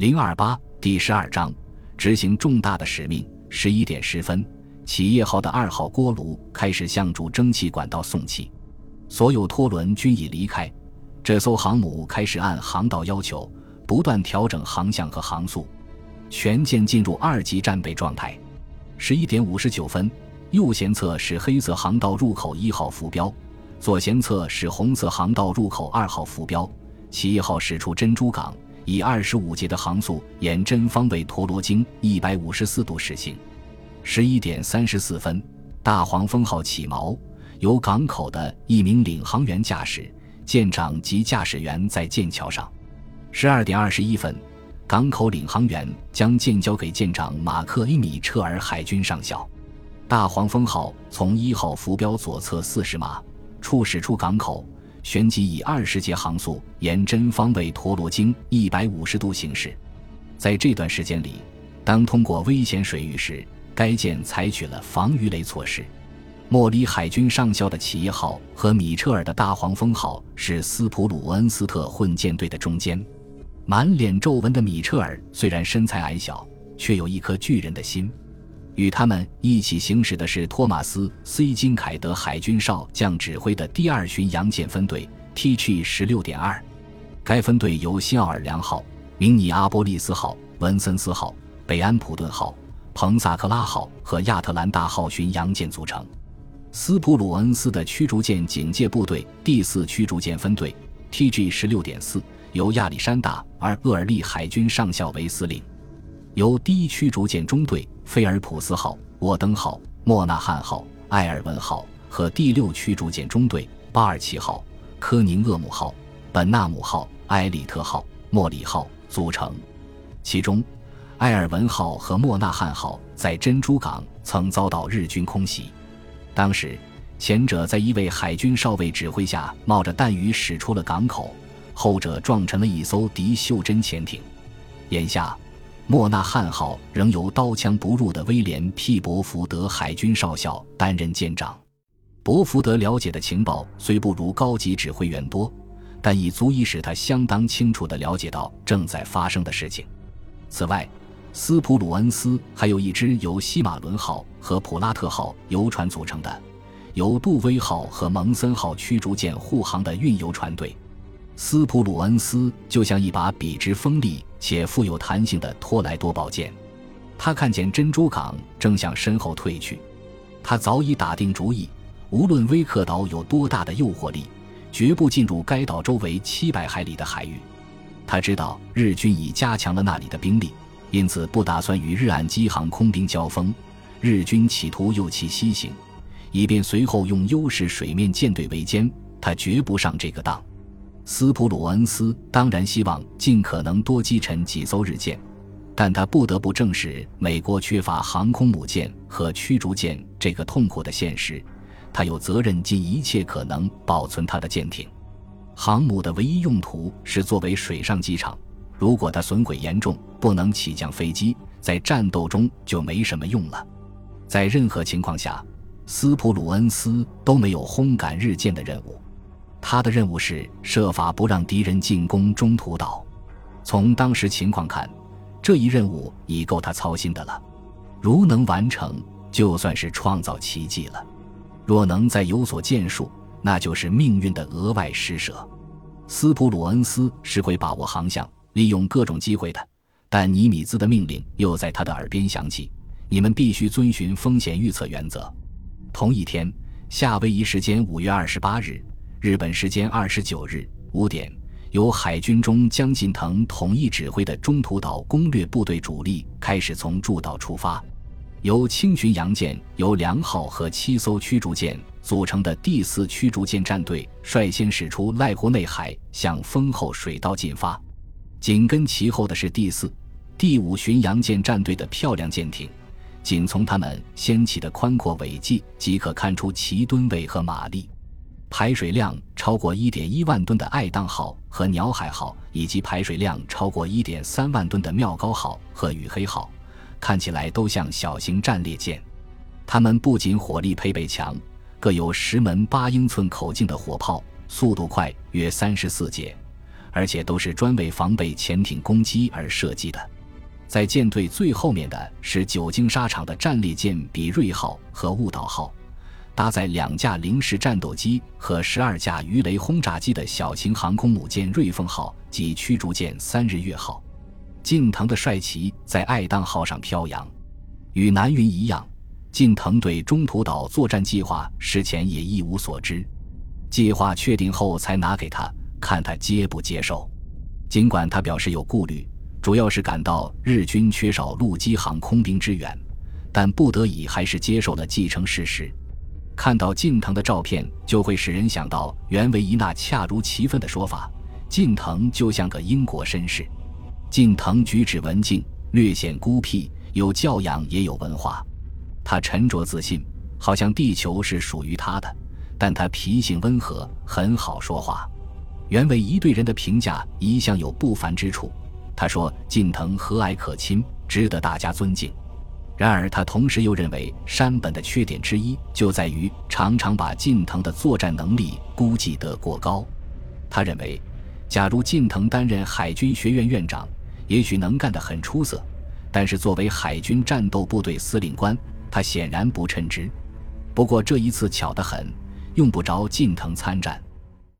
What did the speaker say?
零二八第十二章，执行重大的使命。十一点十分，企业号的二号锅炉开始向主蒸汽管道送气，所有拖轮均已离开。这艘航母开始按航道要求不断调整航向和航速，全舰进入二级战备状态。十一点五十九分，右舷侧是黑色航道入口一号浮标，左舷侧是红色航道入口二号浮标。企业号驶出珍珠港，以二十五节的航速沿真方位陀螺经一百五十四度驶行。十一点三十四分，大黄蜂号起锚，由港口的一名领航员驾驶。舰长及驾驶员在剑桥上。十二点二十一分，港口领航员将舰交给舰长马克·伊米彻尔海军上校。大黄蜂号从一号浮标左侧四十码处驶出港口，旋即以二十节航速沿真方位陀螺经一百五十度行驶。在这段时间里，当通过危险水域时，该舰采取了防鱼雷措施。莫里海军上校的企业号和米彻尔的大黄蜂号是斯普鲁恩斯特混舰队的中间。满脸皱纹的米彻尔虽然身材矮小，却有一颗巨人的心。与他们一起行驶的是托马斯 ·C· 金凯德海军少将指挥的第二巡洋舰分队 T.G. 十六点二。该分队由新奥尔良号、明尼阿波利斯号、文森斯号、北安普顿号、彭萨克拉号和亚特兰大号巡洋舰组成。斯普鲁恩斯的驱逐舰警戒部队第四驱逐舰分队 T.G. 十六点四由亚历山大·而厄尔利海军上校为司令，由第一驱逐舰中队菲尔普斯号、沃登号、莫纳汉号、埃尔文号和第六驱逐舰中队巴尔奇号、科宁厄姆号、本纳姆号、埃里特号、莫里号组成。其中，埃尔文号和莫纳汉号在珍珠港曾遭到日军空袭。当时，前者在一位海军少尉指挥下，冒着弹雨驶出了港口；后者撞沉了一艘敌袖珍潜艇。眼下，莫纳汉号仍由刀枪不入的威廉 ·P· 伯福德海军少校担任舰长。伯福德了解的情报虽不如高级指挥员多，但已足以使他相当清楚地了解到正在发生的事情。此外，斯普鲁恩斯还有一支由西马伦号和普拉特号游船组成的，由杜威号和蒙森号驱逐舰护航的运油船队。斯普鲁恩斯就像一把笔直锋利且富有弹性的托莱多宝剑。他看见珍珠港正向身后退去，他早已打定主意，无论威克岛有多大的诱惑力，绝不进入该岛周围七百海里的海域。他知道日军已加强了那里的兵力。因此，不打算与日岸基航空兵交锋。日军企图诱其西行，以便随后用优势水面舰队围歼。他绝不上这个当。斯普鲁恩斯当然希望尽可能多击沉几艘日舰，但他不得不正视美国缺乏航空母舰和驱逐舰这个痛苦的现实。他有责任尽一切可能保存他的舰艇。航母的唯一用途是作为水上机场。如果它损毁严重，不能起降飞机，在战斗中就没什么用了。在任何情况下，斯普鲁恩斯都没有轰赶日舰的任务。他的任务是设法不让敌人进攻中途岛。从当时情况看，这一任务已够他操心的了。如能完成，就算是创造奇迹了；若能再有所建树，那就是命运的额外施舍。斯普鲁恩斯是会把握航向。利用各种机会的，但尼米兹的命令又在他的耳边响起：“你们必须遵循风险预测原则。”同一天，夏威夷时间五月二十八日，日本时间二十九日五点，由海军中江近藤统一指挥的中途岛攻略部队主力开始从驻岛出发，由轻巡洋舰由良号和七艘驱逐舰组成的第四驱逐舰战队率先驶出濑户内海，向丰后水道进发。紧跟其后的是第四、第五巡洋舰战队的漂亮舰艇，仅从他们掀起的宽阔尾迹即可看出其吨位和马力。排水量超过一点一万吨的爱宕号和鸟海号，以及排水量超过一点三万吨的妙高号和羽黑号，看起来都像小型战列舰。它们不仅火力配备强，各有十门八英寸口径的火炮，速度快约三十四节。而且都是专为防备潜艇攻击而设计的。在舰队最后面的是久经沙场的战列舰比瑞号和雾岛号，搭载两架零式战斗机和十二架鱼雷轰炸机的小型航空母舰瑞凤号及驱逐舰三日月号。近藤的帅旗在爱宕号上飘扬。与南云一样，近藤对中途岛作战计划事前也一无所知。计划确定后才拿给他看，他接不接受？尽管他表示有顾虑，主要是感到日军缺少陆基航空兵支援，但不得已还是接受了继承事实。看到近藤的照片，就会使人想到原维一那恰如其分的说法：近藤就像个英国绅士。近藤举止文静，略显孤僻，有教养也有文化。他沉着自信，好像地球是属于他的。但他脾性温和，很好说话。原为一对人的评价一向有不凡之处。他说近藤和蔼可亲，值得大家尊敬。然而他同时又认为山本的缺点之一就在于常常把近藤的作战能力估计得过高。他认为，假如近藤担任海军学院院长。也许能干得很出色，但是作为海军战斗部队司令官，他显然不称职。不过这一次巧得很，用不着近藤参战。